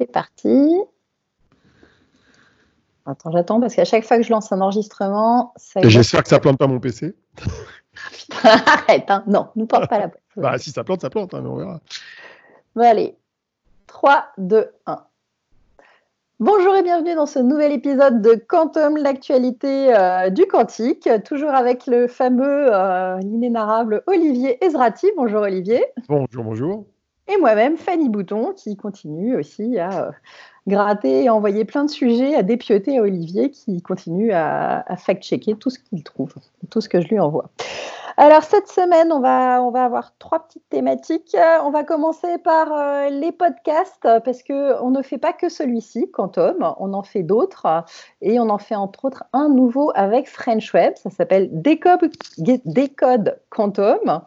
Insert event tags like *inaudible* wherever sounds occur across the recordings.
c'est parti. Attends, j'attends parce qu'à chaque fois que je lance un enregistrement, ça. J'espère que ça plante pas mon PC. *laughs* Arrête, hein. non, nous porte pas la poisse. *laughs* bah, si ça plante, ça plante, hein, mais on verra. Bon, allez. 3, 2, 1. Bonjour et bienvenue dans ce nouvel épisode de Quantum, l'actualité euh, du quantique, toujours avec le fameux, euh, l'inénarrable Olivier Ezrati. Bonjour Olivier. Bonjour, bonjour. Et moi-même, Fanny Bouton, qui continue aussi à euh, gratter et envoyer plein de sujets à dépioter à Olivier, qui continue à, fact-checker tout ce qu'il trouve, tout ce que je lui envoie. Alors cette semaine, on va, on va avoir trois petites thématiques. On va commencer par euh, les podcasts parce que on ne fait pas que celui-ci, Quantum, on en fait d'autres et on en fait entre autres un nouveau avec French Web. Ça s'appelle Décode, Décode Quantum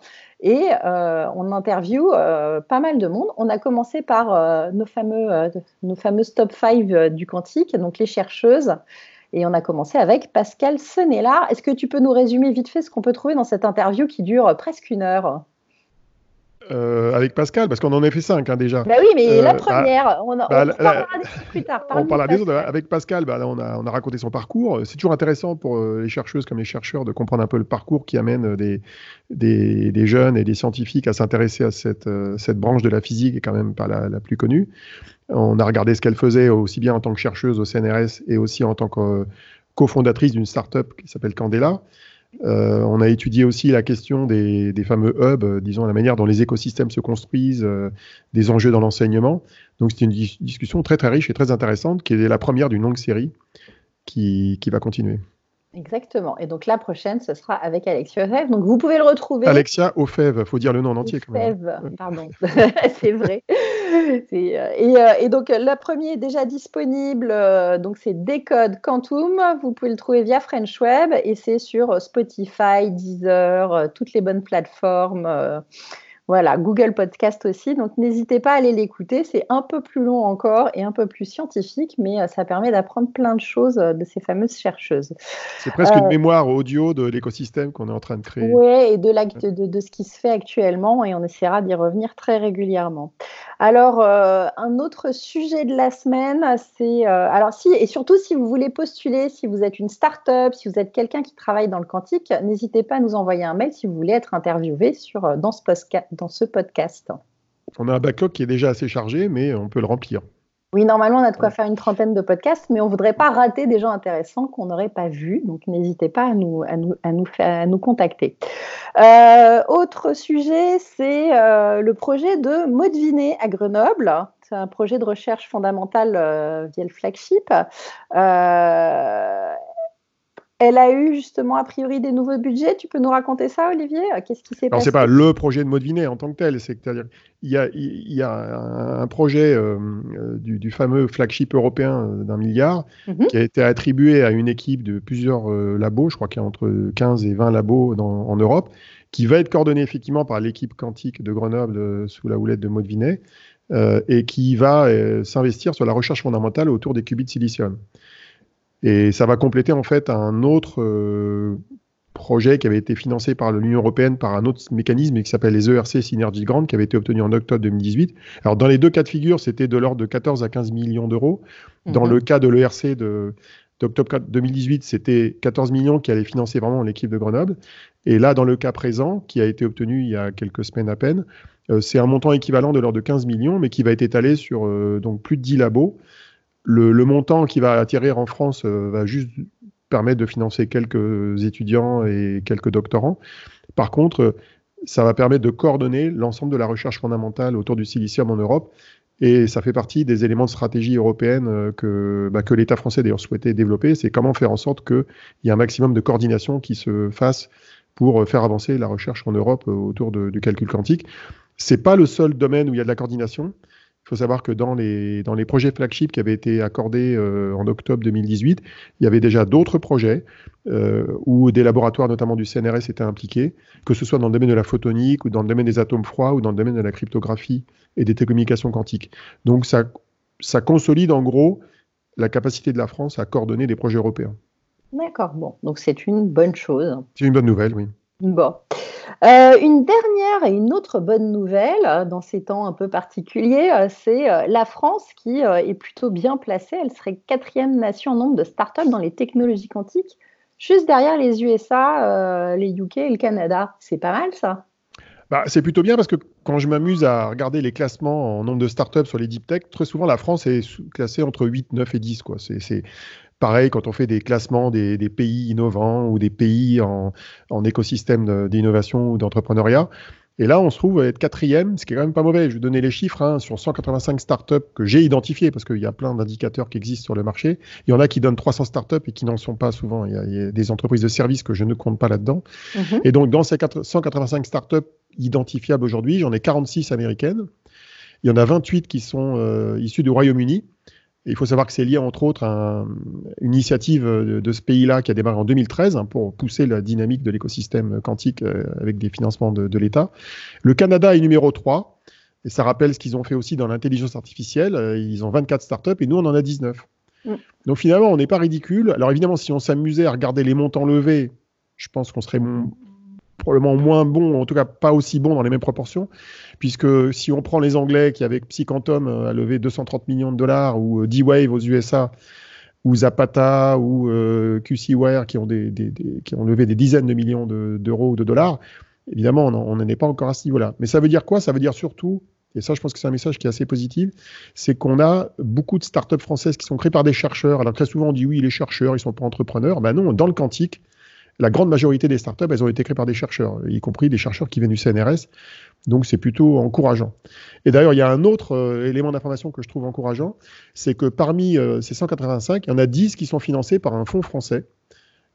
et euh, on interview euh, pas mal de monde. On a commencé par nos fameux, nos fameuses top 5 du quantique, donc les chercheuses. Et on a commencé avec Pascal Senella. Est-ce que tu peux nous résumer vite fait ce qu'on peut trouver dans cette interview qui dure presque une heure? Euh, avec Pascal, parce qu'on en a fait cinq hein, déjà. Bah oui, mais la euh, bah, première, on, bah, parlera plus tard. on parlera des autres. Avec Pascal, bah, on, a, on, a, raconté son parcours. C'est toujours intéressant pour euh, les chercheuses comme les chercheurs de comprendre un peu le parcours qui amène des, des, des jeunes et des scientifiques à s'intéresser à cette, cette branche de la physique, et quand même pas la, la plus connue. On a regardé ce qu'elle faisait aussi bien en tant que chercheuse au CNRS et aussi en tant que cofondatrice d'une start-up qui s'appelle Candela. Euh, on a étudié aussi la question des, fameux hubs, euh, disons la manière dont les écosystèmes se construisent, euh, des enjeux dans l'enseignement. Donc c'était une discussion très très riche et très intéressante qui est la première d'une longue série qui va continuer. Exactement. Et donc la prochaine, ce sera avec Alexia Ofev. Donc vous pouvez le retrouver. Alexia Ofev, faut dire le nom en entier quand même. pardon, *laughs* *laughs* c'est vrai. Euh, euh, et, donc la première est déjà disponible. Euh, donc c'est Decode Quantum. Vous pouvez le trouver via French Web et c'est sur Spotify, Deezer, toutes les bonnes plateformes. Voilà, Google Podcast aussi. Donc n'hésitez pas à aller l'écouter. C'est un peu plus long encore et un peu plus scientifique, mais euh, ça permet d'apprendre plein de choses euh, de ces fameuses chercheuses. C'est presque une euh, mémoire audio de l'écosystème qu'on est en train de créer. Oui, et de, de, de, ce qui se fait actuellement, et on essaiera d'y revenir très régulièrement. Alors, un autre sujet de la semaine, c'est. alors, si, et surtout si vous voulez postuler, si vous êtes une start-up, si vous êtes quelqu'un qui travaille dans le quantique, n'hésitez pas à nous envoyer un mail si vous voulez être interviewé sur, dans ce podcast dans ce podcast. On a un backlog qui est déjà assez chargé, mais on peut le remplir. Oui, normalement, on a de quoi faire une trentaine de podcasts, mais on ne voudrait pas rater des gens intéressants qu'on n'aurait pas vus. Donc, n'hésitez pas à nous, à nous, à nous, à nous contacter. Euh, autre sujet, c'est euh, le projet de Modviné à Grenoble. C'est un projet de recherche fondamentale euh, via le flagship. Elle a eu justement a priori des nouveaux budgets. Tu peux nous raconter ça, Olivier? Qu'est-ce qui s'est passé C'est pas le projet de Maudevinet en tant que tel. C'est-à-dire il y a, il y a un, projet euh, euh, du, fameux flagship européen euh, d'un milliard mhm. qui a été attribué à une équipe de plusieurs labos. Je crois qu'il y a entre 15 et 20 labos en Europe, qui va être coordonné effectivement par l'équipe quantique de Grenoble sous la houlette de Maudevinet et qui va s'investir sur la recherche fondamentale autour des qubits de silicium. Et ça va compléter en fait un autre euh, projet qui avait été financé par l'Union européenne par un autre mécanisme qui s'appelle les ERC Synergy Grant, qui avait été obtenu en octobre 2018. Alors dans les deux cas de figure, c'était de l'ordre de 14 à 15 millions d'euros. Dans mhm. le cas de l'ERC d'octobre 2018, c'était 14 millions qui allaient financer vraiment l'équipe de Grenoble. Et là, dans le cas présent, qui a été obtenu il y a quelques semaines à peine, euh, c'est un montant équivalent de l'ordre de 15 millions, mais qui va être étalé sur euh, donc plus de 10 labos le, montant qui va atterrir en France euh, va juste permettre de financer quelques étudiants et quelques doctorants. Par contre, ça va permettre de coordonner l'ensemble de la recherche fondamentale autour du silicium en Europe. Et ça fait partie des éléments de stratégie européenne euh, que, bah, que l'État français d'ailleurs souhaitait développer. C'est comment faire en sorte qu'il y ait un maximum de coordination qui se fasse pour faire avancer la recherche en Europe autour du calcul quantique. C'est pas le seul domaine où il y a de la coordination. Il faut savoir que dans les, dans les projets flagship qui avaient été accordés euh, en octobre 2018, il y avait déjà d'autres projets euh, où des laboratoires, notamment du CNRS, étaient impliqués, que ce soit dans le domaine de la photonique ou dans le domaine des atomes froids ou dans le domaine de la cryptographie et des télécommunications quantiques. Donc ça, ça consolide en gros la capacité de la France à coordonner des projets européens. D'accord, bon, donc c'est une bonne chose. C'est une bonne nouvelle, oui. Bon. Euh, une dernière et une autre bonne nouvelle euh, dans ces temps un peu particuliers, euh, c'est la France qui est plutôt bien placée. Elle serait quatrième nation en nombre de startups dans les technologies quantiques, juste derrière les USA, les UK et le Canada. C'est pas mal ça bah, c'est plutôt bien parce que quand je m'amuse à regarder les classements en nombre de startups sur les deep tech, très souvent la France est classée entre 8, 9 et 10. C'est pareil quand on fait des classements des, pays innovants ou des pays en, en écosystème d'innovation ou d'entrepreneuriat. Et là, on se trouve à être quatrième, ce qui est quand même pas mauvais. Je vais donner les chiffres. Hein, sur 185 startups que j'ai identifiées, parce qu'il y a plein d'indicateurs qui existent sur le marché, il y en a qui donnent 300 startups et qui n'en sont pas souvent. Il y, a, des entreprises de services que je ne compte pas là-dedans. Mhm. Et donc, dans ces 185 startups identifiables aujourd'hui, j'en ai 46 américaines. Il y en a 28 qui sont euh, issues du Royaume-Uni il faut savoir que c'est lié, entre autres, à une initiative de, ce pays-là qui a démarré en 2013 hein, pour pousser la dynamique de l'écosystème quantique euh, avec des financements de, l'État. Le Canada est numéro 3, et ça rappelle ce qu'ils ont fait aussi dans l'intelligence artificielle. Euh, ils ont 24 startups et nous, on en a 19. Mm. Donc finalement, on n'est pas ridicule. Alors évidemment, si on s'amusait à regarder les montants levés, je pense qu'on serait probablement moins bon, en tout cas pas aussi bon dans les mêmes proportions, puisque si on prend les Anglais qui avec Psychantom euh, a levé 230 millions de dollars, ou euh, D-Wave aux USA, ou Zapata, ou euh, QCware qui ont, levé des dizaines de millions d'euros ou de dollars, évidemment on n'en est pas encore à ce niveau-là. Mais ça veut dire quoi? Ça veut dire surtout et ça, je pense que c'est un message qui est assez positif, c'est qu'on a beaucoup de startups françaises qui sont créées par des chercheurs. Alors très souvent, on dit oui, les chercheurs, ils ne sont pas entrepreneurs. Ben non, dans le quantique, la grande majorité des startups, elles ont été créées par des chercheurs, y compris des chercheurs qui viennent du CNRS. Donc c'est plutôt encourageant. Et d'ailleurs, il y a un autre euh, élément d'information que je trouve encourageant, c'est que parmi euh, ces 185, il y en a 10 qui sont financés par un fonds français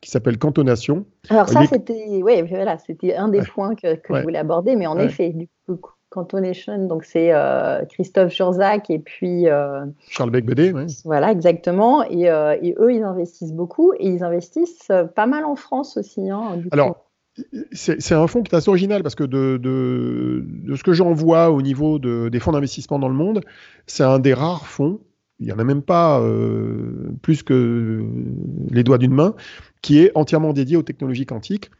qui s'appelle Cantonation. Alors ça, c'était ouais, voilà, c'était un des points que, je voulais aborder, mais en effet, du coup, Cantonation, donc c'est euh, Christophe Jurzac et puis euh, Charles Becbédé, oui. Voilà, exactement. Euh, et, eux, ils investissent beaucoup et ils investissent pas mal en France aussi. Hein, Alors, c'est un fonds qui est assez original parce que de, de, de ce que j'en vois au niveau de, des fonds d'investissement dans le monde, c'est un des rares fonds, il n'y en a même pas plus que les doigts d'une main, qui est entièrement dédié aux technologies quantiques.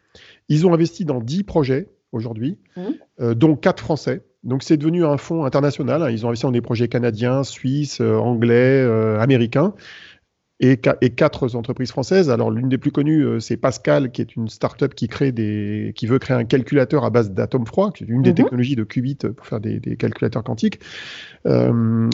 Ils ont investi dans 10 projets aujourd'hui, mmh. euh, dont quatre Français. Donc c'est devenu un fonds international. Hein. Ils ont investi dans des projets canadiens, suisses, euh, anglais, euh, américains et, quatre entreprises françaises. Alors l'une des plus connues, c'est Pascal, qui est une start-up qui, crée des, qui veut créer un calculateur à base d'atomes froids, qui est une des mhm. technologies de qubits pour faire des, calculateurs quantiques. Euh,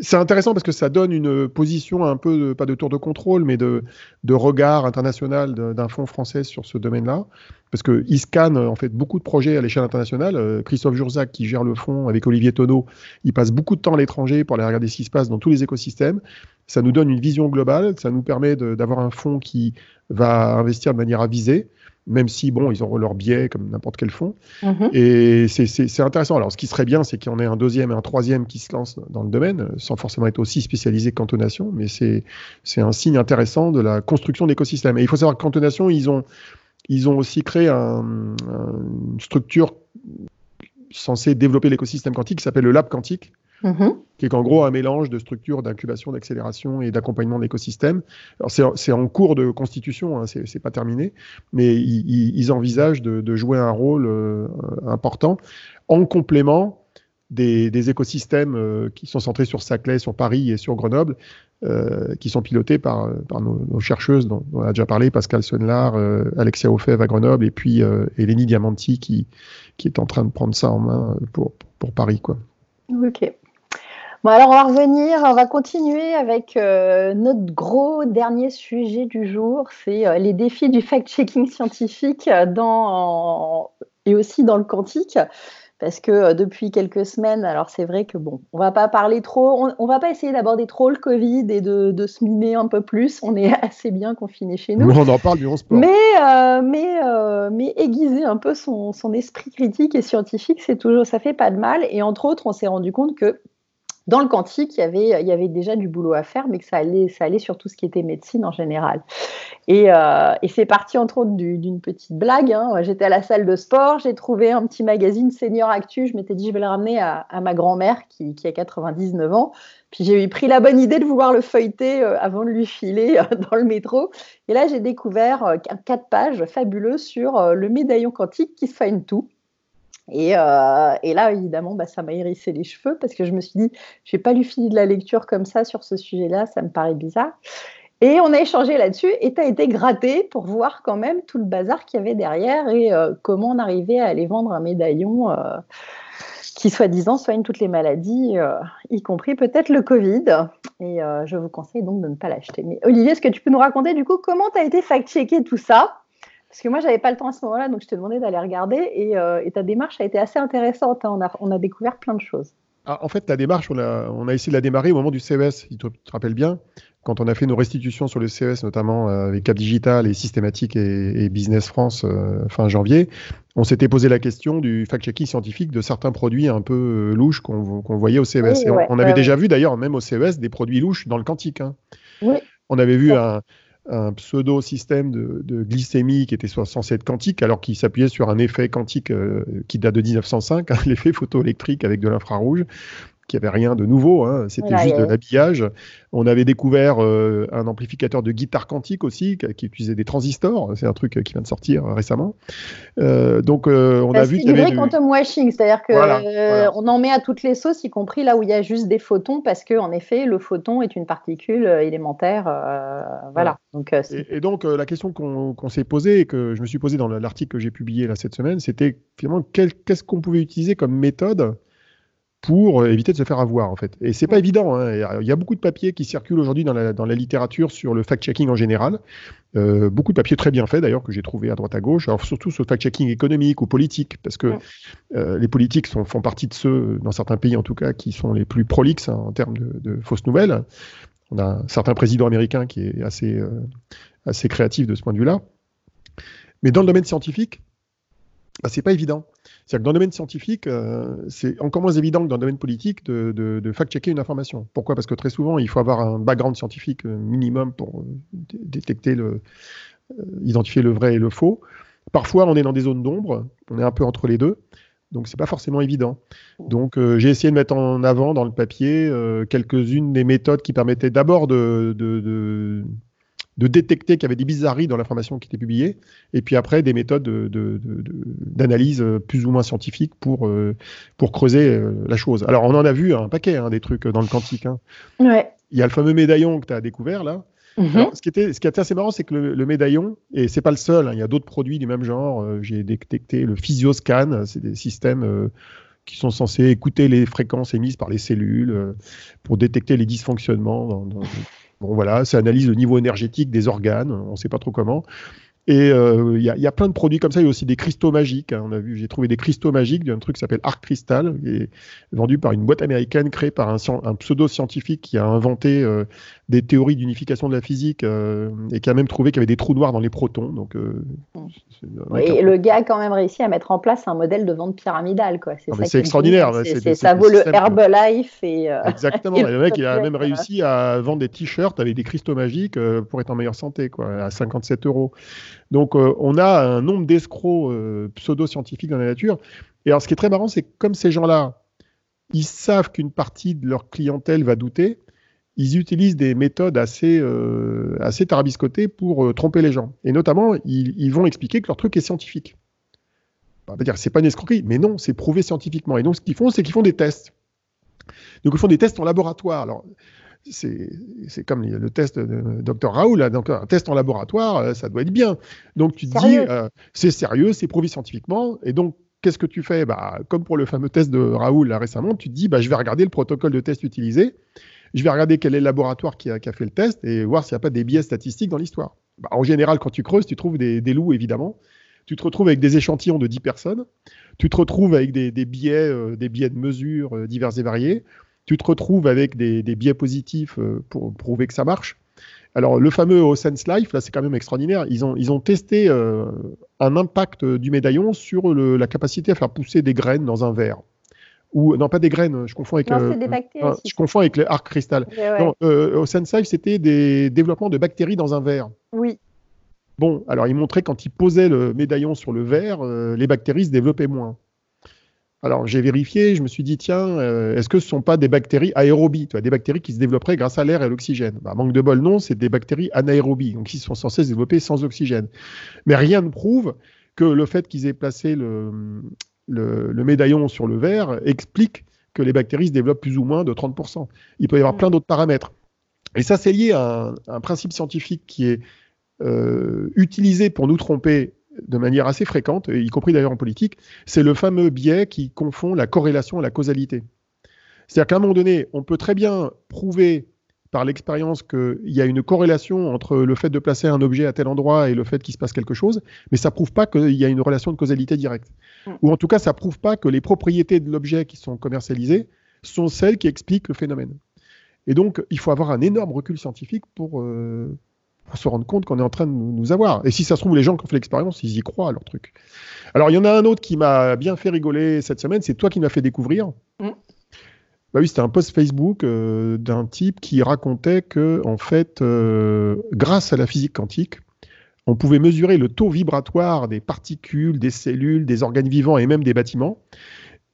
c'est intéressant parce que ça donne une position un peu, pas de tour de contrôle, mais de, de regard international d'un fonds français sur ce domaine-là. Parce que ISCAN en fait beaucoup de projets à l'échelle internationale. Euh, Christophe Jurzac, qui gère le fonds avec Olivier Tonneau, il passe beaucoup de temps à l'étranger pour aller regarder ce qui se passe dans tous les écosystèmes. Ça nous donne une vision globale, ça nous permet d'avoir un fonds qui va investir de manière avisée, même si, bon, ils auront leur biais comme n'importe quel fonds. Mm-hmm. Et c'est intéressant. Alors, ce qui serait bien, c'est qu'il y en ait un deuxième et un troisième qui se lancent dans le domaine, sans forcément être aussi spécialisé que Cantonation, mais c'est un signe intéressant de la construction d'écosystèmes. Et il faut savoir que Cantonation, ils ont, ils ont aussi créé une structure censée développer l'écosystème quantique qui s'appelle le Lab Quantique, Mhm. qui est en gros un mélange de structures d'incubation, d'accélération et d'accompagnement de l'écosystème. C'est en cours de constitution, hein, c'est pas terminé, mais ils, envisagent de, jouer un rôle euh, important en complément des, écosystèmes euh, qui sont centrés sur Saclay, sur Paris et sur Grenoble, euh, qui sont pilotés par, nos, chercheuses dont, on a déjà parlé, Pascal Sonlar, Alexia Ofev à Grenoble, et puis Eleni Diamanti qui, est en train de prendre ça en main pour, Paris. Quoi. Ok. Bon, alors on va revenir, on va continuer avec euh, notre gros dernier sujet du jour, c'est euh, les défis du fact-checking scientifique dans, et aussi dans le quantique. Parce que euh, depuis quelques semaines, alors c'est vrai que bon, on va pas parler trop, on, va pas essayer d'aborder trop le Covid et de, se miner un peu plus. On est *laughs* assez bien confiné chez nous. On en parle, mais on se Mais, mais, mais aiguiser un peu son, son esprit critique et scientifique, c'est toujours, ça fait pas de mal. Et entre autres, on s'est rendu compte que dans le quantique, il y, avait, déjà du boulot à faire, mais que ça allait, ça allait sur tout ce qui était médecine en général. Et, euh, c'est parti entre autres d'une petite blague. Hein. J'étais à la salle de sport, j'ai trouvé un petit magazine Senior Actu. Je m'étais dit, je vais le ramener à, ma grand-mère qui, qui, a 99 ans. Puis j'ai eu pris la bonne idée de vouloir le feuilleter euh, avant de lui filer euh, *laughs* dans le métro. Et là, j'ai découvert quatre pages fabuleuses sur le médaillon quantique qui soigne tout. Et, euh, et, là, évidemment, bah, ça m'a hérissé les cheveux parce que je me suis dit, je n'ai pas lu fini de la lecture comme ça sur ce sujet-là, ça me paraît bizarre. Et on a échangé là-dessus et tu as été gratté pour voir quand même tout le bazar qu'il y avait derrière et euh, comment on arrivait à aller vendre un médaillon euh, qui, soi-disant, soigne toutes les maladies, y compris peut-être le Covid. Et je vous conseille donc de ne pas l'acheter. Mais Olivier, est-ce que tu peux nous raconter du coup comment tu as été fact-checké tout ça? Parce que moi, j'avais pas le temps à ce moment-là, donc je te demandais d'aller regarder. Et, euh, ta démarche a été assez intéressante. Hein. On, a, découvert plein de choses. Ah, en fait, la démarche, on a, essayé de la démarrer au moment du CES. Tu te, rappelles bien, quand on a fait nos restitutions sur le CES, notamment euh, avec Cap Digital et Systématique et, Business France euh, fin janvier, on s'était posé la question du fact-checking scientifique de certains produits un peu louches qu'on voyait au CES. et on, avait déjà vu d'ailleurs, même au CES, des produits louches dans le quantique. Hein. Oui. On avait vu un, un pseudo-système de, glycémie qui était censé être quantique, alors qu'il s'appuyait sur un effet quantique euh, qui date de 1905, hein, *laughs* l'effet photoélectrique avec de l'infrarouge qui avait rien de nouveau, hein, c'était juste de l'habillage. On avait découvert euh, un amplificateur de guitare quantique aussi, qui, utilisait des transistors, c'est un truc qui vient de sortir récemment. Euh, donc on a vu avait du quantum washing, c'est-à-dire qu'on en met à toutes les sauces, y compris là où il y a juste des photons, parce que en effet, le photon est une particule élémentaire, voilà. Donc, et, donc la question qu'on s'est posée et que je me suis posée dans l'article que j'ai publié là cette semaine, c'était finalement qu'est-ce qu'on pouvait utiliser comme méthode pour euh, éviter de se faire avoir en fait. Et c'est pas évident. Hein. Il y a beaucoup de papiers qui circulent aujourd'hui dans la, dans la, littérature sur le fact-checking en général. Euh, beaucoup de papiers très bien faits d'ailleurs que j'ai trouvé à droite à gauche. Alors surtout sur le fact-checking économique ou politique, parce que euh, les politiques sont, font partie de ceux, dans certains pays en tout cas, qui sont les plus prolixes hein, en termes de, de, fausses nouvelles. On a un certain président américain qui est assez, euh, assez créatif de ce point de vue-là. Mais dans le domaine scientifique, bah, c'est pas évident. C'est-à-dire que dans le domaine scientifique, euh, c'est encore moins évident que dans le domaine politique de, fact-checker une information. Pourquoi? Parce que très souvent, il faut avoir un background scientifique euh, minimum pour euh, détecter le, identifier le vrai et le faux. Parfois, on est dans des zones d'ombre, on est un peu entre les deux. Donc, c'est pas forcément évident. Donc, j'ai essayé de mettre en avant dans le papier quelques-unes des méthodes qui permettaient d'abord de détecter qu'il y avait des bizarreries dans l'information qui était publiée, et puis après des méthodes d'analyse de, de, plus ou moins scientifiques pour, euh, pour creuser euh, la chose. Alors on en a vu un paquet, hein, des trucs dans le quantique. Hein. Ouais. Il y a le fameux médaillon que tu as découvert là. Mhm. ce, qui était, ce qui était assez marrant, c'est que le, médaillon, et c'est pas le seul, hein, il y a d'autres produits du même genre. Euh, j'ai détecté le physioscan, c'est des systèmes qui sont censés écouter les fréquences émises par les cellules pour détecter les dysfonctionnements dans, dans, Bon, voilà, ça analyse le niveau énergétique des organes, on ne sait pas trop comment. Et euh, il y, a plein de produits comme ça. Il y a aussi des cristaux magiques. Hein. On a vu, j'ai trouvé des cristaux magiques d'un truc qui s'appelle Arc Crystal, qui est vendu par une boîte américaine créée par un, un pseudo-scientifique qui a inventé euh, des théories d'unification de la physique euh, et qui a même trouvé qu'il y avait des trous noirs dans les protons. Donc, et le gars a quand même réussi à mettre en place un modèle de vente pyramidale. Quoi. C'est, c'est extraordinaire. C'est, ça vaut le Herbalife. Et, Exactement. *laughs* et le mec, il a même réussi à vendre des t-shirts avec des cristaux magiques pour être en meilleure santé, quoi, à 57 euros. Donc, euh, on a un nombre d'escrocs euh, pseudo-scientifiques dans la nature. Et alors, ce qui est très marrant, c'est que comme ces gens-là, ils savent qu'une partie de leur clientèle va douter, ils utilisent des méthodes assez, euh, assez tarabiscotées pour tromper les gens. Et notamment, ils, vont expliquer que leur truc est scientifique. On va dire c'est pas une escroquerie, mais non, c'est prouvé scientifiquement. Et donc, ce qu'ils font, c'est qu'ils font des tests. Donc, ils font des tests en laboratoire. Alors, c'est comme le test de Dr Raoul, donc un test en laboratoire, euh, ça doit être bien. Donc tu te dis, euh, c'est sérieux, c'est prouvé scientifiquement, et donc qu'est-ce que tu fais? Bah, Comme pour le fameux test de Raoul là, récemment, tu te dis, bah, je vais regarder le protocole de test utilisé, je vais regarder quel est le laboratoire qui a, fait le test et voir s'il n'y a pas des biais statistiques dans l'histoire. Bah, en général, quand tu creuses, tu trouves des, loups, évidemment. Tu te retrouves avec des échantillons de 10 personnes. Tu te retrouves avec des, biais, euh, des biais de mesure divers et variés tu te retrouves avec des, biais positifs euh, pour prouver que ça marche. Alors, le fameux Osense Life, là, c'est quand même extraordinaire. Ils ont, ils ont testé euh, un impact du médaillon sur la capacité à faire pousser des graines dans un verre. ou non pas des graines, je confonds avec. Non, c'est des bactéries. je confonds avec les arc cristal. au Sensei, c'était des développements de bactéries dans un verre. Oui. Bon, alors il montrait quand il posait le médaillon sur le verre, les bactéries se développaient moins. Alors j'ai vérifié, je me suis dit, tiens, euh, est-ce que ce ne sont pas des bactéries aérobies, des bactéries qui se développeraient grâce à l'air et à l'oxygène? Bah, Manque de bol, non, c'est des bactéries anaérobies, donc qui sont censées se développer sans oxygène. Mais rien ne prouve que le fait qu'ils aient placé le, le, médaillon sur le verre explique que les bactéries se développent plus ou moins de 30%. Il peut y avoir mm. plein d'autres paramètres. Et ça, c'est lié à un, principe scientifique qui est euh, utilisé pour nous tromper de manière assez fréquente, y compris d'ailleurs en politique, c'est le fameux biais qui confond la corrélation et la causalité. C'est-à-dire qu'à un moment donné, on peut très bien prouver par l'expérience qu'il y a une corrélation entre le fait de placer un objet à tel endroit et le fait qu'il se passe quelque chose, mais ça ne prouve pas qu'il y a une relation de causalité directe. Mm. Ou en tout cas, ça ne prouve pas que les propriétés de l'objet qui sont commercialisées sont celles qui expliquent le phénomène. Et donc, il faut avoir un énorme recul scientifique pour, euh, pour se rendre compte qu'on est en train de nous, avoir. Et si ça se trouve, les gens qui ont fait l'expérience, ils y croient à leur truc. Alors, il y en a un autre qui m'a bien fait rigoler cette semaine, c'est toi qui m'as fait découvrir. Mm. Bah oui, c'était un post Facebook euh, d'un type qui racontait que, en fait, euh, grâce à la physique quantique, on pouvait mesurer le taux vibratoire des particules, des cellules, des organes vivants et même des bâtiments,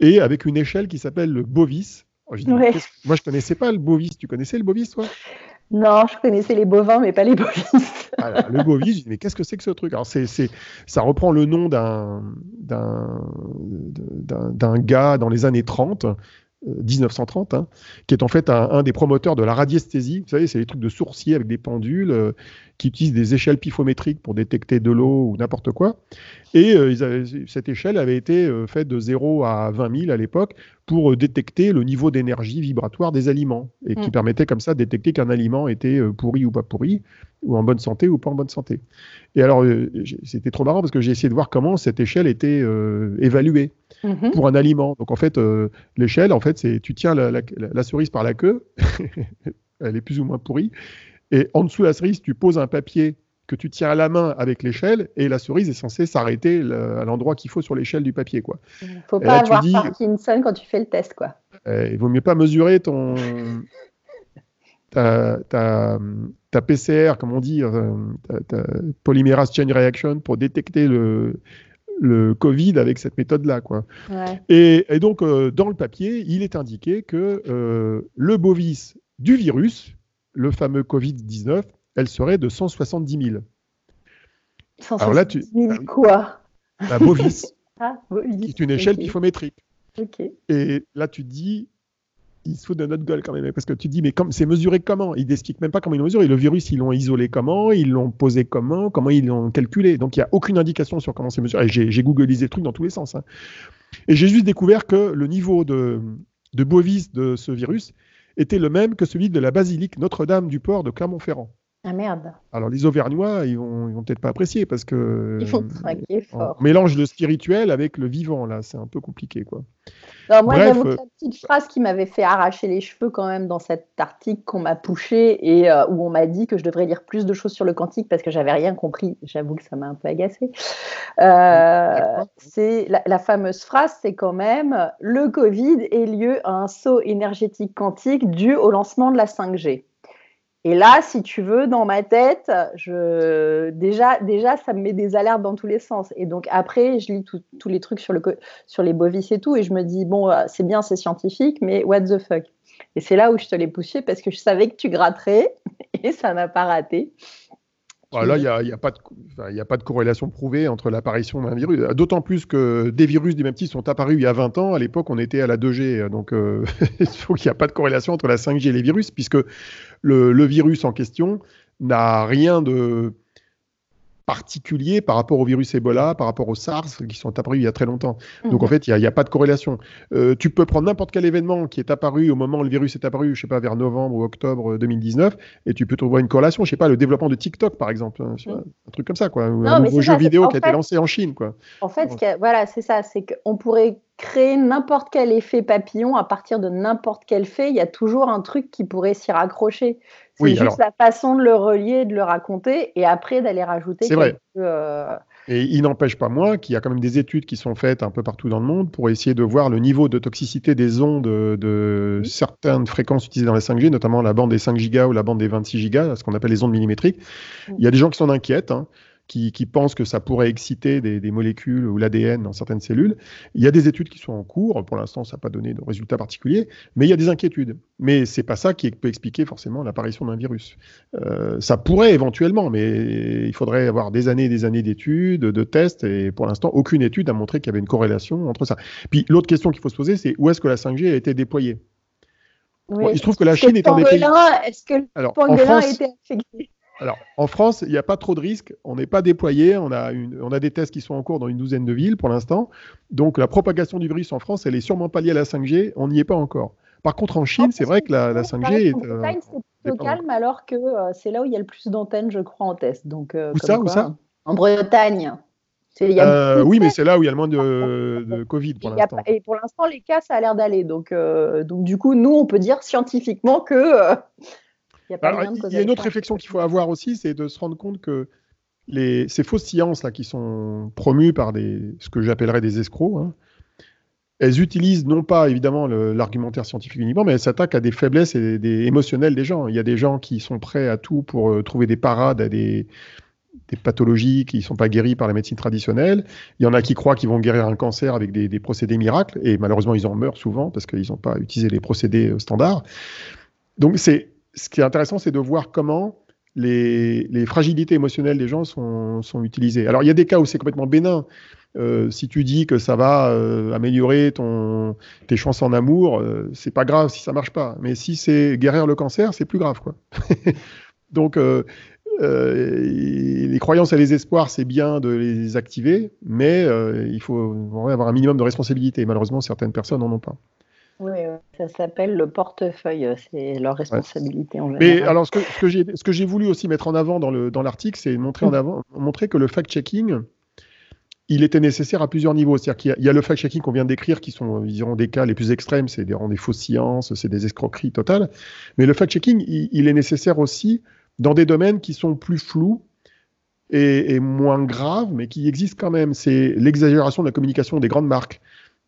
et avec une échelle qui s'appelle le Bovis. Moi, je connaissais pas le Bovis. Tu connaissais le Bovis, toi? Non, je connaissais les bovins, mais pas les bovis. Ah, le bovis, mais qu'est-ce que c'est que ce truc? Alors, ça reprend le nom d'un, d'un, d'un, gars dans les années 30, 1930, euh, hein, qui est en fait un, des promoteurs de la radiesthésie. Vous savez, c'est les trucs de sourcier avec des pendules euh, qui utilisent des échelles pifométriques pour détecter de l'eau ou n'importe quoi. Et euh, cette échelle avait été faite de 0 à 20 000 à l'époque pour détecter le niveau d'énergie vibratoire des aliments et qui mm. permettait comme ça de détecter qu'un aliment était pourri ou pas pourri, ou en bonne santé ou pas en bonne santé. Et alors, c'était trop marrant parce que j'ai essayé de voir comment cette échelle était évaluée. Mhm. pour un aliment. Donc en fait, euh, l'échelle, en fait, c'est tu tiens la, cerise par la queue, *laughs* elle est plus ou moins pourrie, et en dessous de la cerise, tu poses un papier que tu tiens à la main avec l'échelle, et la cerise est censée s'arrêter à l'endroit qu'il faut sur l'échelle du papier, quoi. Il ne faut pas avoir Parkinson quand tu fais le test, quoi. Eh, il vaut mieux pas mesurer ton ta, ta, ta PCR, comme on dit, euh, ta, polymérase chain reaction pour détecter le, le Covid avec cette méthode-là. Quoi. Et, donc, euh, dans le papier, il est indiqué que euh, le bovis du virus, le fameux Covid-19, elle serait de 170 000. 170 Alors là, tu, 000 quoi La bovis, *laughs* ah, qui est une échelle pifométrique. Et là, tu te dis, il se fout de notre gueule quand même, parce que tu dis, mais c'est mesuré comment? Ils n'expliquent même pas comment ils l'ont mesuré. Le virus, ils l'ont isolé comment? Ils l'ont posé comment? Comment ils l'ont calculé? Donc il n'y a aucune indication sur comment c'est mesuré. J'ai googlisé le truc dans tous les sens. Hein. Et j'ai juste découvert que le niveau de, de bovis de ce virus était le même que celui de la basilique Notre-Dame du port de Clermont-Ferrand. Ah merde. Alors les Auvergnats, ils vont, vont peut-être pas apprécier parce que. Ils vont traquer fort. On mélange le spirituel avec le vivant, là, c'est un peu compliqué, quoi. Alors moi, j'avoue que la petite phrase qui m'avait fait arracher les cheveux quand même dans cet article qu'on m'a poussé et euh, où on m'a dit que je devrais lire plus de choses sur le quantique parce que j'avais rien compris. J'avoue que ça m'a un peu agacé. Euh, c'est la, la, fameuse phrase, c'est quand même le Covid est lieu à un saut énergétique quantique dû au lancement de la 5G. Et là, si tu veux, dans ma tête, déjà, ça me met des alertes dans tous les sens. Et donc après, je lis tous les trucs sur, le, sur les bovis et tout, et je me dis, bon, euh, c'est bien, c'est scientifique, mais what the fuck? Et c'est là où je te l'ai poussé parce que je savais que tu gratterais, *laughs* et ça n'a pas raté. Ah, là, il n'y a, y a, pas de, a pas de corrélation prouvée entre l'apparition d'un virus. D'autant plus que des virus du même type sont apparus il y a 20 ans. À l'époque, on était à la 2G. Donc, euh, *laughs* il faut qu'il n'y a pas de corrélation entre la 5G et les virus, puisque le, le virus en question n'a rien de particulier par rapport au virus Ebola, par rapport au SARS, qui sont apparus il y a très longtemps. Donc en mhm. fait, il n'y a, pas de corrélation. Euh, tu peux prendre n'importe quel événement qui est apparu au moment où le virus est apparu, je sais pas, vers novembre ou octobre 2019, et tu peux trouver une corrélation. Je sais pas, le développement de TikTok, par exemple, hein, un truc comme ça, quoi. un nouveau jeu vidéo qui a été lancé en Chine, quoi. En fait, voilà, c'est ça, c'est qu'on pourrait créer n'importe quel effet papillon à partir de n'importe quel fait, il y a toujours un truc qui pourrait s'y raccrocher. C'est juste la façon de le relier, de le raconter, et après d'aller rajouter quelques, euh, Et il n'empêche pas moins qu'il y a quand même des études qui sont faites un peu partout dans le monde pour essayer de voir le niveau de toxicité des ondes de certaines fréquences utilisées dans la 5G, notamment la bande des 5 gigas ou la bande des 26 gigas, ce qu'on appelle les ondes millimétriques. Il y a des gens qui sont inquiets. Hein qui, pensent que ça pourrait exciter des, molécules ou l'ADN dans certaines cellules. Il y a des études qui sont en cours. Pour l'instant, ça n'a pas donné de résultats particuliers, mais il y a des inquiétudes. Mais c'est pas ça qui peut expliquer forcément l'apparition d'un virus. Euh, ça pourrait éventuellement, mais il faudrait avoir des années et des années d'études, de tests, et pour l'instant, aucune étude a montré qu'il y avait une corrélation entre ça. Puis l'autre question qu'il faut se poser, c'est où est-ce que la 5G a été déployée? Il se trouve que la Chine est en Est-ce que le Alors, pangolin a été affecté? Alors, en France, il n'y a pas trop de risques. On n'est pas déployé. On a, on a des tests qui sont en cours dans une douzaine de villes pour l'instant. Donc, la propagation du virus en France, elle est sûrement pas liée à la 5G. On n'y est pas encore. Par contre, en Chine, c'est vrai que la, 5G est. Euh, c'est plutôt calme, alors que euh, c'est là où il y a le plus d'antennes, je crois, en test. Donc, euh, où ça, où ça? En Bretagne. oui, mais c'est là où il y a le moins de, Covid pour l'instant. Et pour l'instant, les cas, ça a l'air d'aller. Donc, donc, du coup, nous, on peut dire scientifiquement que il y a, une autre réflexion qu'il faut avoir aussi, c'est de se rendre compte que les, ces fausses sciences là, qui sont promues par des, ce que j'appellerais des escrocs, hein, elles utilisent non pas évidemment l'argumentaire scientifique uniquement, mais elles s'attaquent à des faiblesses et des, émotionnelles des gens. Il y a des gens qui sont prêts à tout pour euh, trouver des parades à des, des pathologies qui ne sont pas guéries par la médecine traditionnelle. Il y en a qui croient qu'ils vont guérir un cancer avec des, des, procédés miracles, et malheureusement ils en meurent souvent parce qu'ils n'ont pas utilisé les procédés euh, standards. Donc c'est ce qui est intéressant, c'est de voir comment les, fragilités émotionnelles des gens sont, utilisées. Alors, il y a des cas où c'est complètement bénin. Euh, si tu dis que ça va euh, améliorer tes chances en amour, euh, c'est pas grave si ça marche pas. Mais si c'est guérir le cancer, c'est plus grave, quoi. *laughs* Donc, les croyances et les espoirs, c'est bien de les activer, mais il faut avoir un minimum de responsabilité. Malheureusement, certaines personnes n'en ont pas. Ça s'appelle le portefeuille, c'est leur responsabilité en. Mais alors, ce que, ce que j'ai voulu aussi mettre en avant dans l'article, dans c'est montrer, en mm. avant, montrer que le fact-checking, il était nécessaire à plusieurs niveaux. C'est-à-dire qu'il y, a le fact-checking qu'on vient d'écrire, qui sont, disons, des cas les plus extrêmes, c'est des, des fausses sciences, c'est des escroqueries totales. Mais le fact-checking, il, est nécessaire aussi dans des domaines qui sont plus flous et, et moins graves, mais qui existent quand même. C'est l'exagération de la communication des grandes marques.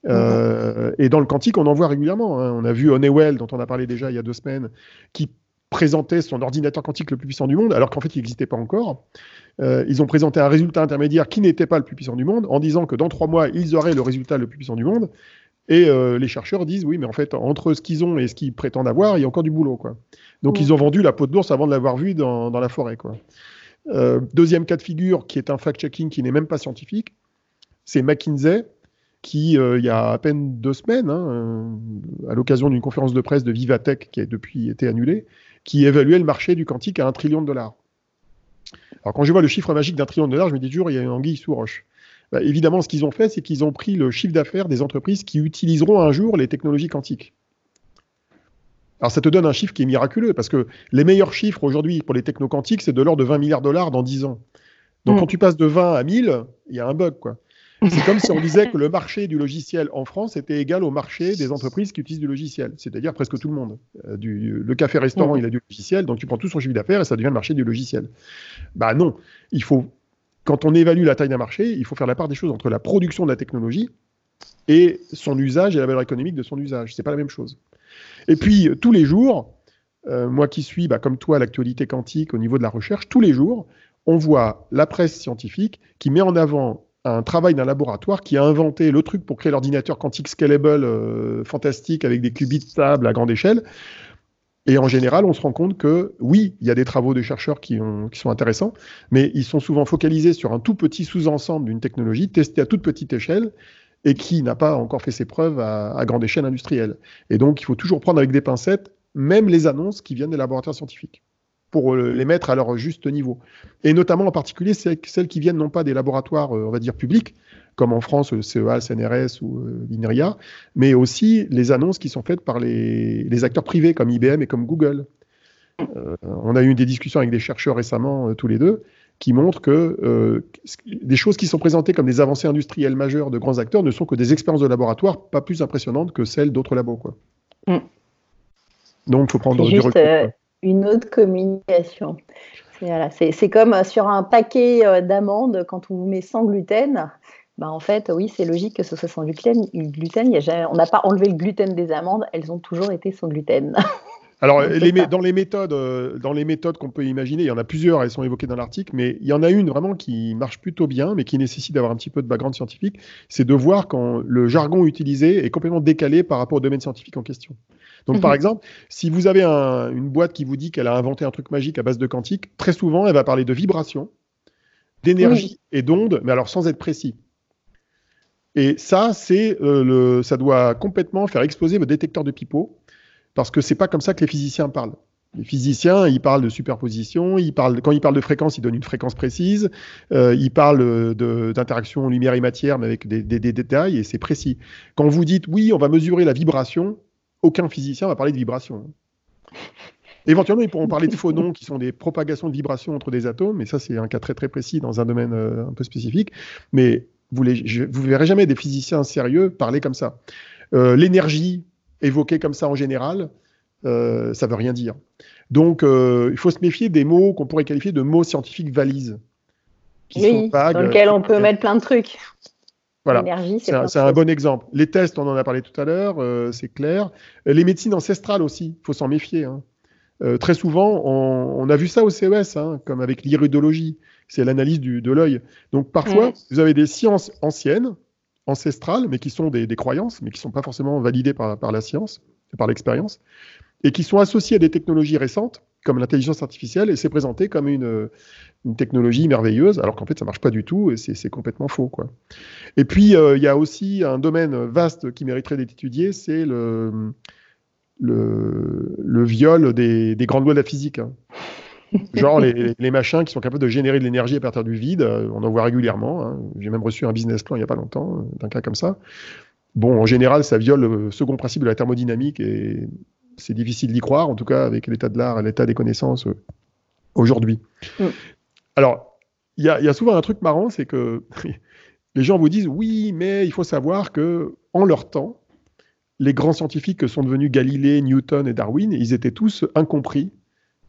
Euh, et dans le quantique, on en voit régulièrement. Hein. On a vu Honeywell, dont on a parlé déjà il y a deux semaines, qui présentait son ordinateur quantique le plus puissant du monde, alors qu'en fait, il n'existait pas encore. Euh, ils ont présenté un résultat intermédiaire qui n'était pas le plus puissant du monde, en disant que dans trois mois, ils auraient le résultat le plus puissant du monde. Et euh, les chercheurs disent oui, mais en fait, entre ce qu'ils ont et ce qu'ils prétendent avoir, il y a encore du boulot. Quoi. Donc, ils ont vendu la peau de l'ours avant de l'avoir vu dans, dans, la forêt. Quoi. deuxième cas de figure, qui est un fact-checking qui n'est même pas scientifique, c'est McKinsey qui, euh, il y a à peine deux semaines, hein, euh, à l'occasion d'une conférence de presse de Vivatech qui a depuis été annulée, qui évaluait le marché du quantique à un trillion de dollars. Alors quand je vois le chiffre magique d'un trillion de dollars, je me dis toujours, il y a une anguille sous roche. Bah, évidemment, ce qu'ils ont fait, c'est qu'ils ont pris le chiffre d'affaires des entreprises qui utiliseront un jour les technologies quantiques. Alors ça te donne un chiffre qui est miraculeux, parce que les meilleurs chiffres aujourd'hui pour les techno-quantiques, c'est de l'ordre de 20 milliards de dollars dans 10 ans. Donc mm. quand tu passes de 20 à 1000, il y a un bug. quoi. C'est comme si on disait que *laughs* le marché du logiciel en France était égal au marché des entreprises qui utilisent du logiciel, c'est-à-dire presque tout le monde. Euh, le café-restaurant, il a du logiciel, donc tu prends tout son chiffre d'affaires et ça devient le marché du logiciel. Bah non, il faut, quand on évalue la taille d'un marché, il faut faire la part des choses entre la production de la technologie et son usage et la valeur économique de son usage. C'est pas la même chose. Et puis, tous les jours, euh, moi qui suis, bah, comme toi, l'actualité quantique au niveau de la recherche, tous les jours, on voit la presse scientifique qui met en avant un travail d'un laboratoire qui a inventé le truc pour créer l'ordinateur quantique scalable euh, fantastique avec des qubits stables à grande échelle. Et en général, on se rend compte que oui, il y a des travaux de chercheurs qui, sont intéressants, mais ils sont souvent focalisés sur un tout petit sous-ensemble d'une technologie testée à toute petite échelle et qui n'a pas encore fait ses preuves à, grande échelle industrielle. Et donc, il faut toujours prendre avec des pincettes, même les annonces qui viennent des laboratoires scientifiques pour euh, les mettre à leur juste niveau. Et notamment en particulier celles qui viennent non pas des laboratoires, euh, on va dire, publics, comme en France le CEA, CNRS ou euh, l'INRIA, mais aussi les annonces qui sont faites par les, acteurs privés comme IBM et comme Google. on a eu des discussions avec des chercheurs récemment, tous les deux, qui montrent que des choses qui sont présentées comme des avancées industrielles majeures de grands acteurs ne sont que des expériences de laboratoire pas plus impressionnantes que celles d'autres labos. Quoi. Mm. Donc, il faut prendre du recul une autre communication. C'est comme sur un paquet d'amandes, quand on vous met sans gluten, bah en fait, oui, c'est logique que ce soit sans gluten. gluten on n'a pas enlevé le gluten des amandes, elles ont toujours été sans gluten. *laughs* Alors, dans, les méthodes, euh, dans les méthodes qu'on peut imaginer, il y en a plusieurs, elles sont évoquées dans l'article, mais il y en a une vraiment qui marche plutôt bien, mais qui nécessite d'avoir un petit peu de background scientifique, c'est de voir quand le jargon utilisé est complètement décalé par rapport au domaine scientifique en question. Donc, par mhm. exemple, si vous avez une boîte qui vous dit qu'elle a inventé un truc magique à base de quantique, très souvent, elle va parler de vibration, d'énergie et d'onde, mais alors sans être précis. Et ça, c'est euh, le, ça doit complètement faire exploser votre détecteur de pipeau parce que c'est pas comme ça que les physiciens parlent. Les physiciens, ils parlent de superposition, ils parlent, quand ils parlent de fréquence, ils donnent une fréquence précise, euh, ils parlent d'interaction lumière et matière, mais avec des, détails, et c'est précis. Quand vous dites, oui, on va mesurer la vibration, aucun physicien va parler de vibration. Éventuellement, ils pourront parler de phonons, qui sont des propagations de vibrations entre des atomes, mais ça, c'est un cas très très précis dans un domaine euh, un peu spécifique. Mais vous ne verrez jamais des physiciens sérieux parler comme ça. Euh, l'énergie, évoqué comme ça en général, euh, ça veut rien dire. Donc, il faut se méfier des mots qu'on pourrait qualifier de mots scientifiques valises. Qui oui, dans lesquels on peut mettre plein de trucs. Voilà, c'est un, bon exemple. Les tests, on en a parlé tout à l'heure, euh, c'est clair. Les médecines ancestrales aussi, il faut s'en méfier. Hein. très souvent, on, a vu ça au CES, hein, comme avec l'iridologie, c'est l'analyse de l'œil. Donc parfois, vous avez des sciences anciennes ancestrales, mais qui sont des, croyances, mais qui ne sont pas forcément validées par, par la science, par l'expérience, et qui sont associées à des technologies récentes, comme l'intelligence artificielle, et c'est présenté comme une, une, technologie merveilleuse, alors qu'en fait, ça marche pas du tout, et c'est complètement faux. Quoi. Et puis, euh, il y a aussi un domaine vaste qui mériterait d'être étudié, c'est le, le, le, viol des, des, grandes lois de la physique. Hein. *laughs* Genre les, les, machins qui sont capables de générer de l'énergie à partir du vide, euh, on en voit régulièrement. Hein. J'ai même reçu un business plan il n'y a pas longtemps euh, d'un cas comme ça. Bon, en général, ça viole le second principe de la thermodynamique et c'est difficile d'y croire, en tout cas avec l'état de l'art et l'état des connaissances euh, aujourd'hui. Mm. Alors, il y, y, a souvent un truc marrant, c'est que *laughs* les gens vous disent oui, mais il faut savoir que en leur temps, les grands scientifiques que sont devenus Galilée, Newton et Darwin, ils étaient tous incompris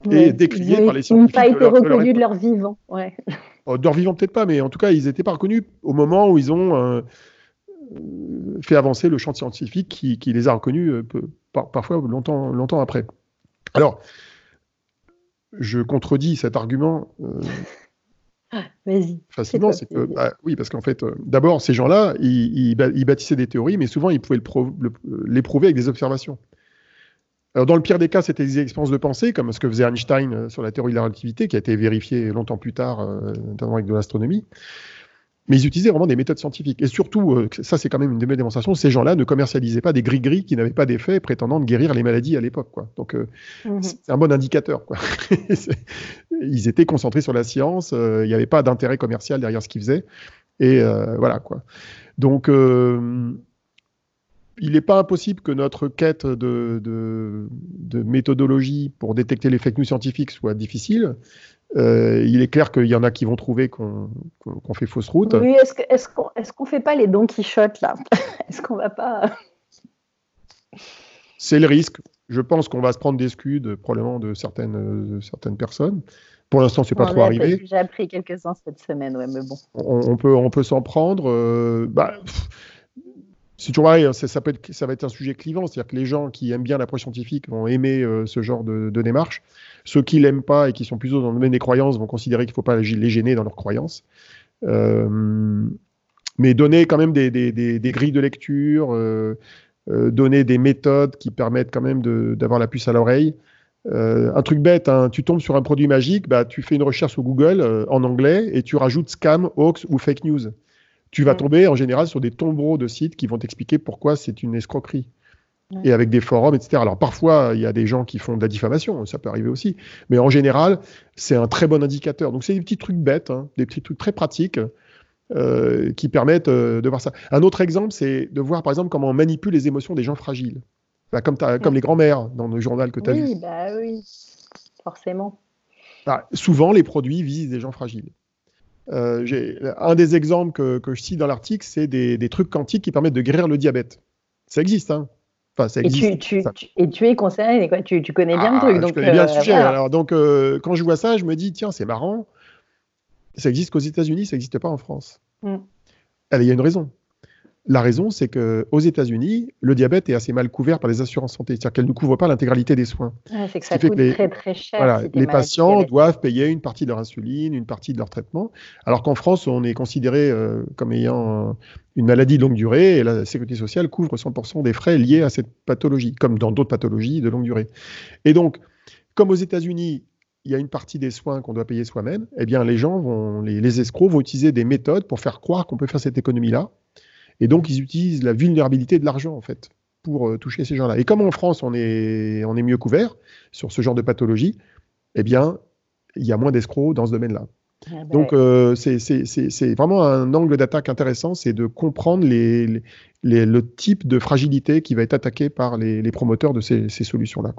et décriés par les scientifiques. Ils n'ont pas été reconnus de leur vivant. Ouais. Oh, de leur vivant, peut-être pas, mais en tout cas, ils n'étaient pas reconnus au moment où ils ont euh, fait avancer le champ scientifique qui, qui les a reconnus euh, parfois longtemps, longtemps après. Alors, je contredis cet argument. Euh, *laughs* ah, Vas-y. Facilement, c'est que, bah, oui, parce qu'en fait, d'abord, ces gens-là, ils, ils, bâtissaient des théories, mais souvent, ils pouvaient les prouver avec des observations. Alors, dans le pire des cas, c'était des expériences de pensée, comme ce que faisait Einstein euh, sur la théorie de la relativité, qui a été vérifiée longtemps plus tard, euh, notamment avec de l'astronomie. Mais ils utilisaient vraiment des méthodes scientifiques. Et surtout, euh, ça c'est quand même une de mes démonstrations, ces gens-là ne commercialisaient pas des gris-gris qui n'avaient pas d'effet prétendant de guérir les maladies à l'époque. Donc mhm. c'est un bon indicateur. Quoi. *laughs* ils étaient concentrés sur la science, il n'y avait pas d'intérêt commercial derrière ce qu'ils faisaient. Et voilà. quoi. Donc il n'est pas impossible que notre quête de, de, méthodologie pour détecter les fake news scientifiques soit difficile. Euh, il est clair qu'il y en a qui vont trouver qu'on fait fausse route. Oui, est-ce qu'on est ne fait pas les Don Quichotte là? *laughs* Est-ce qu'on va pas? C'est le risque. Je pense qu'on va se prendre des scuds probablement de certaines, certaines personnes. Pour l'instant, c'est pas trop arrivé. J'ai appris quelques-uns cette semaine, ouais, mais bon. On, peut, on peut s'en prendre. Euh, bah, c'est toujours pareil, hein, ça, va être un sujet clivant, c'est-à-dire que les gens qui aiment bien l'approche scientifique vont aimer euh, ce genre de, démarche. Ceux qui l'aiment pas et qui sont plutôt dans le domaine des croyances vont considérer qu'il ne faut pas les gêner dans leurs croyances. Euh, mais donner quand même des, grilles de lecture, euh, donner des méthodes qui permettent quand même d'avoir la puce à l'oreille. un truc bête, hein, tu tombes sur un produit magique, bah, tu fais une recherche sur Google en anglais et tu rajoutes scam, hoax ou fake news tu vas tomber en général sur des tombereaux de sites qui vont t'expliquer pourquoi c'est une escroquerie. Et avec des forums, etc. Alors parfois, il y a des gens qui font de la diffamation, ça peut arriver aussi. Mais en général, c'est un très bon indicateur. Donc c'est des petits trucs bêtes, hein, des petits trucs très pratiques euh, qui permettent euh, de voir ça. Un autre exemple, c'est de voir par exemple comment on manipule les émotions des gens fragiles. Bah, comme, comme les grands-mères dans le journal que tu as vu. Oui, bah oui, forcément. Bah, souvent, les produits visent des gens fragiles. Euh, un des exemples que, je cite dans l'article, c'est des, trucs quantiques qui permettent de guérir le diabète. Ça existe, hein ça existe, et, tu, et tu es concerné, quoi. Tu, connais bien le ah, truc. Donc, je connais bien le sujet. Alors, donc, quand je vois ça, je me dis, tiens, c'est marrant. Ça existe qu'aux États-Unis, ça n'existe pas en France. Mm. il y a une raison. La raison, c'est qu'aux États-Unis, le diabète est assez mal couvert par les assurances santé, c'est-à-dire qu'elle ne couvre pas l'intégralité des soins. c'est que ça coûte très très cher. les patients doivent payer une partie de leur insuline, une partie de leur traitement, alors qu'en France, on est considéré euh, comme ayant une maladie de longue durée et la sécurité sociale couvre 100% des frais liés à cette pathologie, comme dans d'autres pathologies de longue durée. Et donc, comme aux États-Unis, il y a une partie des soins qu'on doit payer soi-même, eh bien les gens vont, les, les escrocs vont utiliser des méthodes pour faire croire qu'on peut faire cette économie-là et donc, ils utilisent la vulnérabilité de l'argent, en fait, pour euh, toucher ces gens-là. Et comme en France, on est, on est mieux couvert sur ce genre de pathologie, eh bien, il y a moins d'escrocs dans ce domaine-là. Ah ben donc, euh, c'est vraiment un angle d'attaque intéressant, c'est de comprendre les, le type de fragilité qui va être attaqué par les, promoteurs de ces, solutions-là.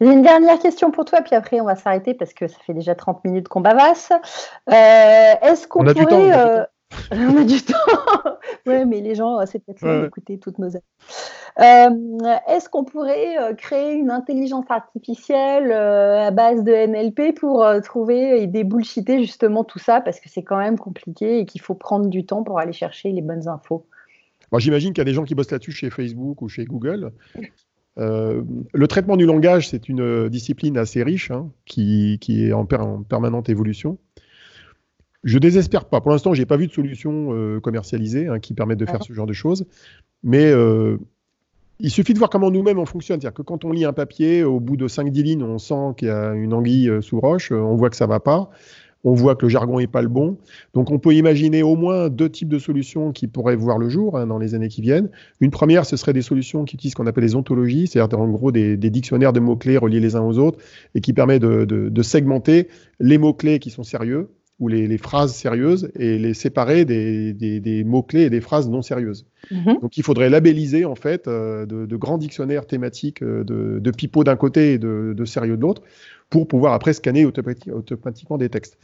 J'ai une dernière question pour toi, puis après on va s'arrêter parce que ça fait déjà 30 minutes qu'on bavasse. Euh, est-ce qu'on pourrait... *laughs* On a du temps. oui, mais les gens, c'est peut-être ouais. d'écouter toutes nos. Euh, Est-ce qu'on pourrait euh, créer une intelligence artificielle euh, à base de NLP pour euh, trouver et débullshiter justement tout ça? Parce que c'est quand même compliqué et qu'il faut prendre du temps pour aller chercher les bonnes infos. J'imagine qu'il y a des gens qui bossent là-dessus chez Facebook ou chez Google. le traitement du langage, c'est une discipline assez riche hein, qui, qui, est en, en permanente évolution. Je désespère pas. Pour l'instant, j'ai pas vu de solution euh, commercialisée hein, qui permette de faire ce genre de choses. Mais euh, il suffit de voir comment nous-mêmes on fonctionne. C'est-à-dire que quand on lit un papier, au bout de 5-10 lignes, on sent qu'il y a une anguille euh, sous roche, on voit que ça va pas. On voit que le jargon n'est pas le bon. Donc, on peut imaginer au moins deux types de solutions qui pourraient voir le jour hein, dans les années qui viennent. Une première, ce serait des solutions qui utilisent ce qu'on appelle les ontologies, c'est-à-dire en gros des, dictionnaires de mots-clés reliés les uns aux autres et qui permet de segmenter les mots-clés qui sont sérieux ou les, phrases sérieuses et les séparer des, mots-clés et des phrases non sérieuses. Mhm. Donc il faudrait labelliser en fait euh, de, grands dictionnaires thématiques euh, de, de pipeaux d'un côté et de, sérieux de l'autre pour pouvoir après scanner automatiquement des textes.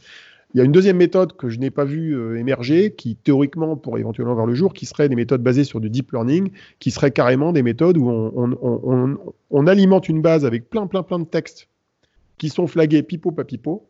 Il y a une deuxième méthode que je n'ai pas vue euh, émerger, qui théoriquement pourrait éventuellement voir le jour, qui serait des méthodes basées sur du deep learning, qui seraient carrément des méthodes où on, on alimente une base avec plein, plein, plein de textes qui sont flagués pipeau, pas pipeau,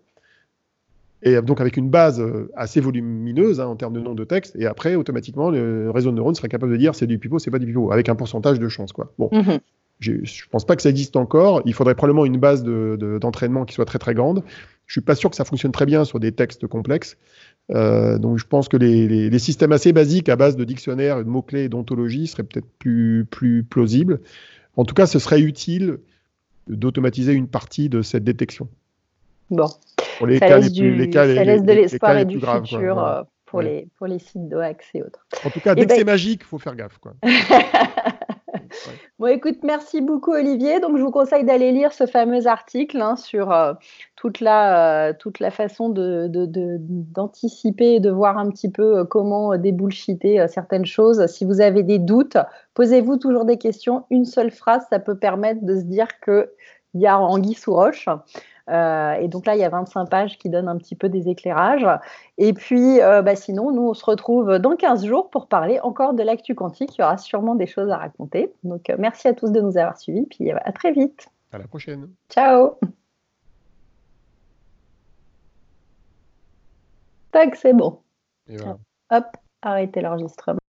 et donc avec une base euh, assez volumineuse hein, en termes de nom de texte, et après, automatiquement, le réseau de neurones serait capable de dire c'est du pipeau, c'est pas du pipeau, avec un pourcentage de chance. Quoi. Bon, mhm. je ne pense pas que ça existe encore. Il faudrait probablement une base d'entraînement de, qui soit très très grande. Je suis pas sûr que ça fonctionne très bien sur des textes complexes. Euh, donc je pense que les, les, systèmes assez basiques à base de dictionnaires, de mots-clés et d'ontologie seraient peut-être plus, plus plausibles. En tout cas, ce serait utile d'automatiser une partie de cette détection. Bon, pour les ça cas laisse, les plus, les cas, ça laisse de l'espoir et du futur euh, pour, les, pour les sites d'OAX et autres. En tout cas, dès que ben... c'est magique, il faut faire gaffe. Quoi. *laughs* Bon, écoute, merci beaucoup Olivier. Donc, je vous conseille d'aller lire ce fameux article hein, sur euh, toute, la, euh, toute la façon d'anticiper de, de, et de voir un petit peu euh, comment débullshiter certaines choses. Si vous avez des doutes, posez-vous toujours des questions. Une seule phrase, ça peut permettre de se dire qu'il y a anguille sous roche. Euh, et donc là, il y a 25 pages qui donnent un petit peu des éclairages. Et puis, euh, bah, sinon, nous, on se retrouve dans 15 jours pour parler encore de l'actu quantique. Il y aura sûrement des choses à raconter. Donc, euh, merci à tous de nous avoir suivis. Puis, à très vite. À la prochaine. Ciao. Tac, c'est bon. Hop, arrêtez l'enregistrement.